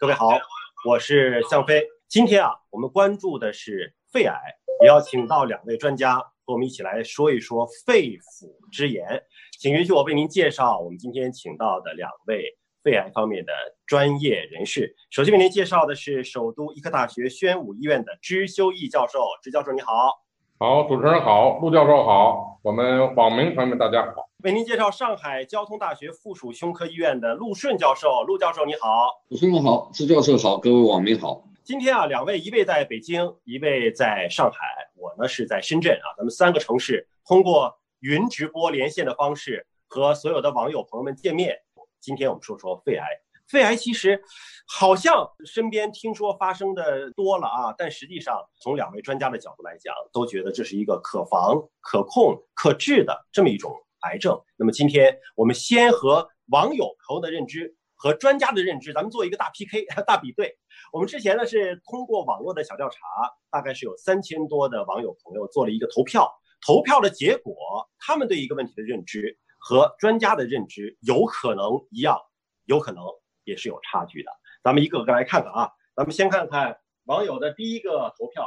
各位好，我是向飞。今天啊，我们关注的是肺癌，也要请到两位专家和我们一起来说一说肺腑之言。请允许我为您介绍我们今天请到的两位肺癌方面的专业人士。首先为您介绍的是首都医科大学宣武医院的支修义教授，支教授你好。好，主持人好，陆教授好，我们网民朋友们大家好。为您介绍上海交通大学附属胸科医院的陆顺教授，陆教授你好。主持人好，支教授好，各位网民好。今天啊，两位一位在北京，一位在上海，我呢是在深圳啊，咱们三个城市通过云直播连线的方式。和所有的网友朋友们见面。今天我们说说肺癌。肺癌其实好像身边听说发生的多了啊，但实际上从两位专家的角度来讲，都觉得这是一个可防、可控、可治的这么一种癌症。那么今天我们先和网友朋友的认知和专家的认知，咱们做一个大 PK、大比对。我们之前呢是通过网络的小调查，大概是有三千多的网友朋友做了一个投票，投票的结果，他们对一个问题的认知。和专家的认知有可能一样，有可能也是有差距的。咱们一个个来看看啊。咱们先看看网友的第一个投票。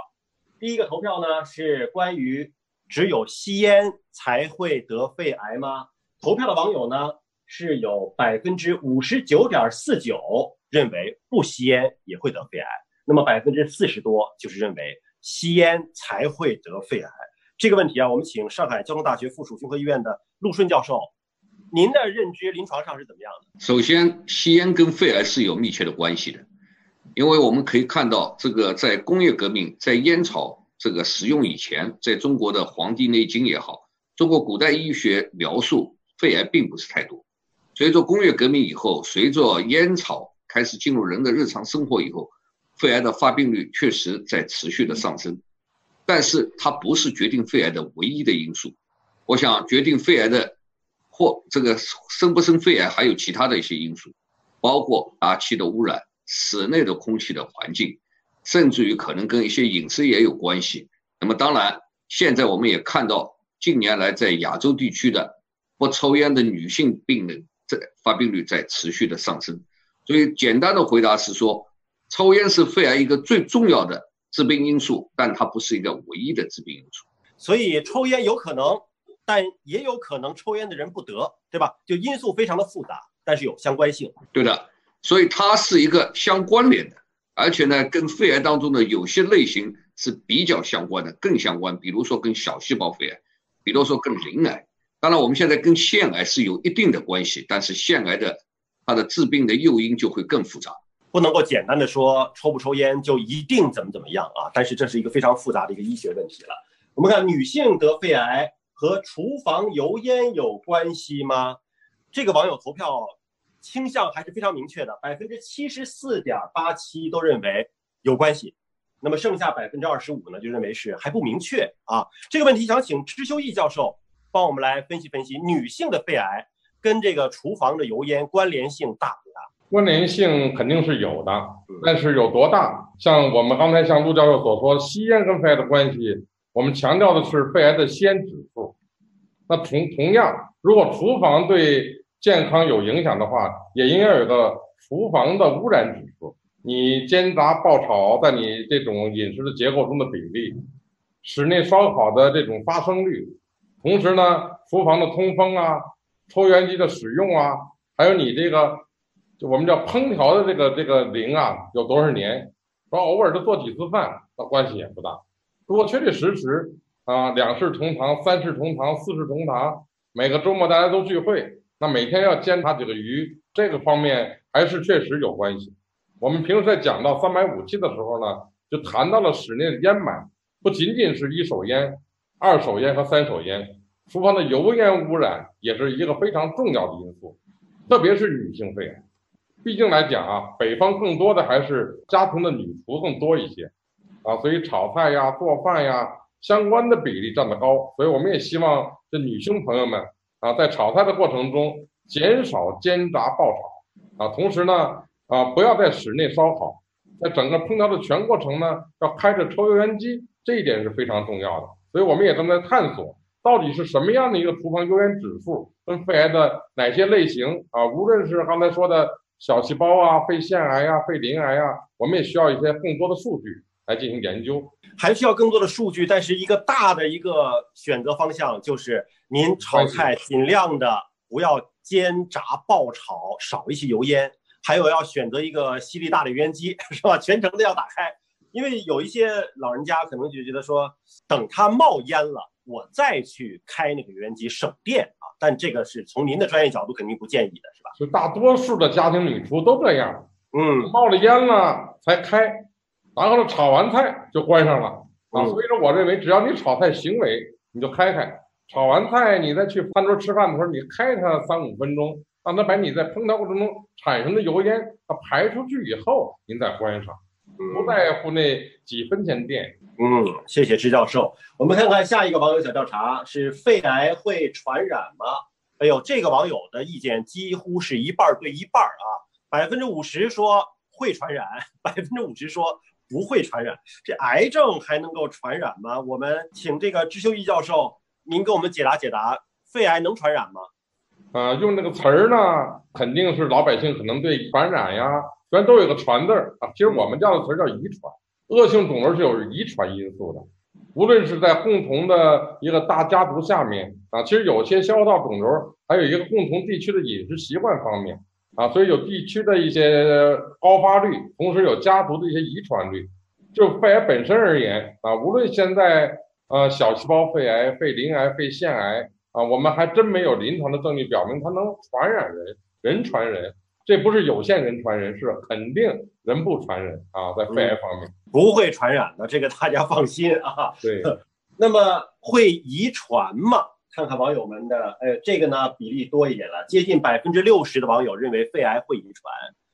第一个投票呢是关于只有吸烟才会得肺癌吗？投票的网友呢是有百分之五十九点四九认为不吸烟也会得肺癌，那么百分之四十多就是认为吸烟才会得肺癌。这个问题啊，我们请上海交通大学附属胸科医院的陆顺教授，您的认知临床上是怎么样的？首先，吸烟跟肺癌是有密切的关系的，因为我们可以看到，这个在工业革命，在烟草这个使用以前，在中国的《黄帝内经》也好，中国古代医学描述肺癌并不是太多。随着工业革命以后，随着烟草开始进入人的日常生活以后，肺癌的发病率确实在持续的上升。但是它不是决定肺癌的唯一的因素，我想决定肺癌的或这个生不生肺癌还有其他的一些因素，包括大气的污染、室内的空气的环境，甚至于可能跟一些饮食也有关系。那么当然，现在我们也看到近年来在亚洲地区的不抽烟的女性病人在发病率在持续的上升。所以简单的回答是说，抽烟是肺癌一个最重要的。致病因素，但它不是一个唯一的致病因素，所以抽烟有可能，但也有可能抽烟的人不得，对吧？就因素非常的复杂，但是有相关性。对的，所以它是一个相关联的，而且呢，跟肺癌当中的有些类型是比较相关的，更相关。比如说跟小细胞肺癌，比如说跟鳞癌。当然，我们现在跟腺癌是有一定的关系，但是腺癌的它的致病的诱因就会更复杂。不能够简单的说抽不抽烟就一定怎么怎么样啊！但是这是一个非常复杂的一个医学问题了。我们看女性得肺癌和厨房油烟有关系吗？这个网友投票倾向还是非常明确的，百分之七十四点八七都认为有关系，那么剩下百分之二十五呢就认为是还不明确啊。这个问题想请支修义教授帮我们来分析分析，女性的肺癌跟这个厨房的油烟关联性大不大？关联性肯定是有的，但是有多大？像我们刚才像陆教授所说，吸烟跟肺癌的关系，我们强调的是肺癌的先指数。那同同样，如果厨房对健康有影响的话，也应该有个厨房的污染指数。你煎炸爆炒在你这种饮食的结构中的比例，室内烧烤的这种发生率，同时呢，厨房的通风啊，抽烟机的使用啊，还有你这个。就我们叫烹调的这个这个龄啊，有多少年？说偶尔的做几次饭，那关系也不大。如果确确实实啊，两世同堂、三世同堂、四世同堂，每个周末大家都聚会，那每天要煎它几个鱼，这个方面还是确实有关系。我们平时在讲到三百五七的时候呢，就谈到了室内的烟霾，不仅仅是一手烟、二手烟和三手烟，厨房的油烟污染也是一个非常重要的因素，特别是女性肺癌。毕竟来讲啊，北方更多的还是家庭的女厨更多一些，啊，所以炒菜呀、做饭呀相关的比例占得高，所以我们也希望这女性朋友们啊，在炒菜的过程中减少煎炸爆炒，啊，同时呢，啊，不要在室内烧烤，在整个烹调的全过程呢，要开着抽油烟机，这一点是非常重要的。所以我们也正在探索，到底是什么样的一个厨房油烟指数跟肺癌的哪些类型啊，无论是刚才说的。小细胞啊、肺腺癌啊、肺鳞癌啊，我们也需要一些更多的数据来进行研究，还需要更多的数据。但是一个大的一个选择方向就是，您炒菜尽量的不要煎炸爆炒，少一些油烟，还有要选择一个吸力大的油烟机，是吧？全程都要打开，因为有一些老人家可能就觉得说，等它冒烟了，我再去开那个油烟机省电啊。但这个是从您的专业角度肯定不建议的，是吧？就大多数的家庭主厨都这样，嗯，冒了烟了才开，然后呢炒完菜就关上了啊。所以说，我认为只要你炒菜行为你就开开，炒完菜你再去餐桌吃饭的时候，你开它三五分钟，让它把你在烹调过程中产生的油烟它排出去以后，您再关上，不在乎那几分钱电。嗯，谢谢支教授。我们看看下一个网友小调查是肺癌会传染吗？哎呦，这个网友的意见几乎是一半对一半啊，百分之五十说会传染，百分之五十说不会传染。这癌症还能够传染吗？我们请这个支修义教授，您给我们解答解答，肺癌能传染吗？啊，用这个词儿呢，肯定是老百姓可能对传染呀，虽然都有个传字儿啊，其实我们叫的词儿叫遗传。恶性肿瘤是有遗传因素的，无论是在共同的一个大家族下面啊，其实有些消化道肿瘤还有一个共同地区的饮食习惯方面啊，所以有地区的一些高发率，同时有家族的一些遗传率。就肺癌本身而言啊，无论现在呃小细胞肺癌、肺鳞癌、肺腺癌啊，我们还真没有临床的证据表明它能传染人，人传人。这不是有限人传人，是肯定人不传人啊，在肺癌方面不会传染的，这个大家放心啊。对，那么会遗传吗？看看网友们的，呃，这个呢比例多一点了，接近百分之六十的网友认为肺癌会遗传，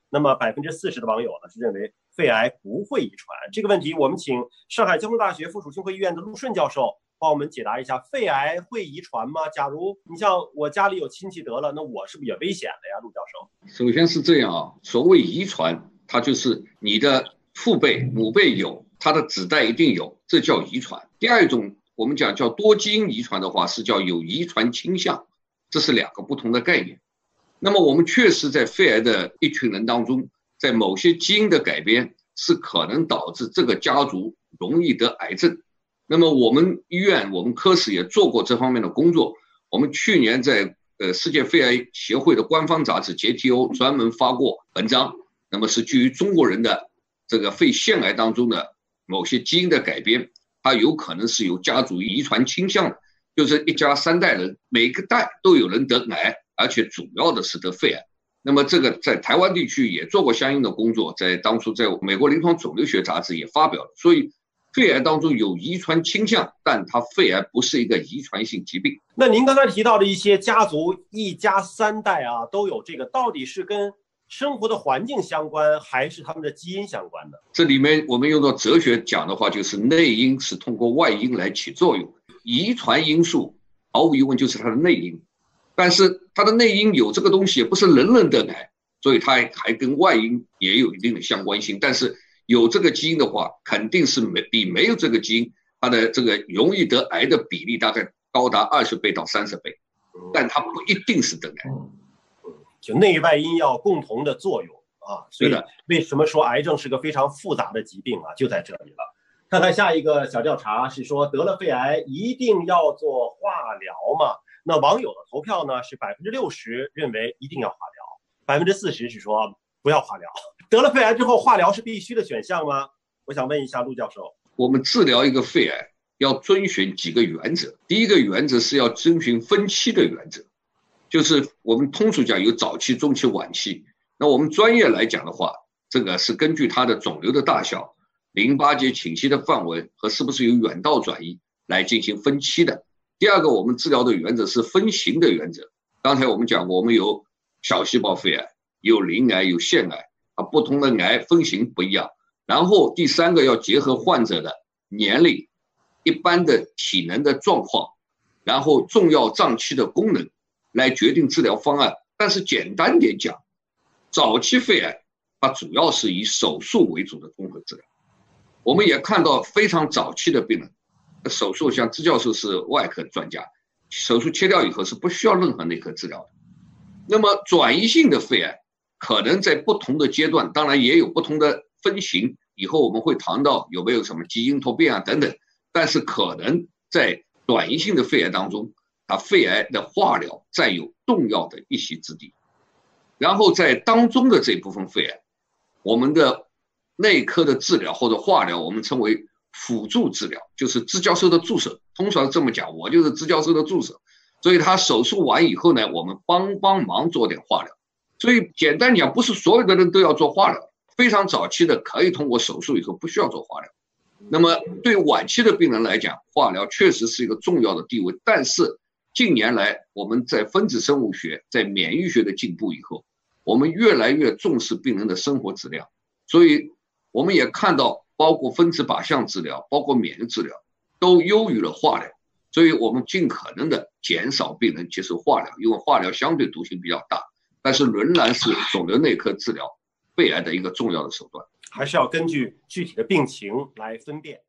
那么百分之四十的网友呢是认为肺癌不会遗传。这个问题，我们请上海交通大学附属胸科医院的陆顺教授。帮我们解答一下，肺癌会遗传吗？假如你像我家里有亲戚得了，那我是不是也危险了呀？陆教授，首先是这样啊，所谓遗传，它就是你的父辈、母辈有，他的子代一定有，这叫遗传。第二种，我们讲叫多基因遗传的话，是叫有遗传倾向，这是两个不同的概念。那么我们确实在肺癌的一群人当中，在某些基因的改变是可能导致这个家族容易得癌症。那么我们医院，我们科室也做过这方面的工作。我们去年在呃世界肺癌协会的官方杂志《JTO》专门发过文章。那么是基于中国人的这个肺腺癌当中的某些基因的改变，它有可能是有家族遗传倾向的，就是一家三代人每个代都有人得癌，而且主要的是得肺癌。那么这个在台湾地区也做过相应的工作，在当初在美国临床肿瘤学杂志也发表了。所以。肺癌当中有遗传倾向，但它肺癌不是一个遗传性疾病。那您刚才提到的一些家族一家三代啊都有这个，到底是跟生活的环境相关，还是他们的基因相关的？这里面我们用到哲学讲的话，就是内因是通过外因来起作用，遗传因素毫无疑问就是它的内因，但是它的内因有这个东西，也不是人人得癌，所以它还跟外因也有一定的相关性，但是。有这个基因的话，肯定是没比没有这个基因，它的这个容易得癌的比例大概高达二十倍到三十倍，但它不一定是得癌，就内外因要共同的作用啊。所以为什么说癌症是个非常复杂的疾病啊？就在这里了。看看下一个小调查是说得了肺癌一定要做化疗吗？那网友的投票呢是百分之六十认为一定要化疗，百分之四十是说不要化疗。得了肺癌之后，化疗是必须的选项吗？我想问一下陆教授。我们治疗一个肺癌要遵循几个原则。第一个原则是要遵循分期的原则，就是我们通俗讲有早期、中期、晚期。那我们专业来讲的话，这个是根据它的肿瘤的大小、淋巴结侵袭的范围和是不是有远道转移来进行分期的。第二个，我们治疗的原则是分型的原则。刚才我们讲过，我们有小细胞肺癌、有鳞癌、有腺癌。啊，不同的癌分型不一样。然后第三个要结合患者的年龄、一般的体能的状况，然后重要脏器的功能，来决定治疗方案。但是简单点讲，早期肺癌它主要是以手术为主的综合治疗。我们也看到非常早期的病人，手术像支教授是外科专家，手术切掉以后是不需要任何内科治疗的。那么转移性的肺癌。可能在不同的阶段，当然也有不同的分型。以后我们会谈到有没有什么基因突变啊等等。但是可能在转移性的肺癌当中，啊，肺癌的化疗占有重要的一席之地。然后在当中的这部分肺癌，我们的内科的治疗或者化疗，我们称为辅助治疗，就是支教授的助手。通常这么讲，我就是支教授的助手。所以他手术完以后呢，我们帮帮忙做点化疗。所以简单讲，不是所有的人都要做化疗，非常早期的可以通过手术以后不需要做化疗。那么对晚期的病人来讲，化疗确实是一个重要的地位。但是近年来我们在分子生物学、在免疫学的进步以后，我们越来越重视病人的生活质量。所以我们也看到，包括分子靶向治疗、包括免疫治疗，都优于了化疗。所以我们尽可能的减少病人接受化疗，因为化疗相对毒性比较大，但是仍然是肿瘤内科治疗肺癌的一个重要的手段。还是要根据具体的病情来分辨。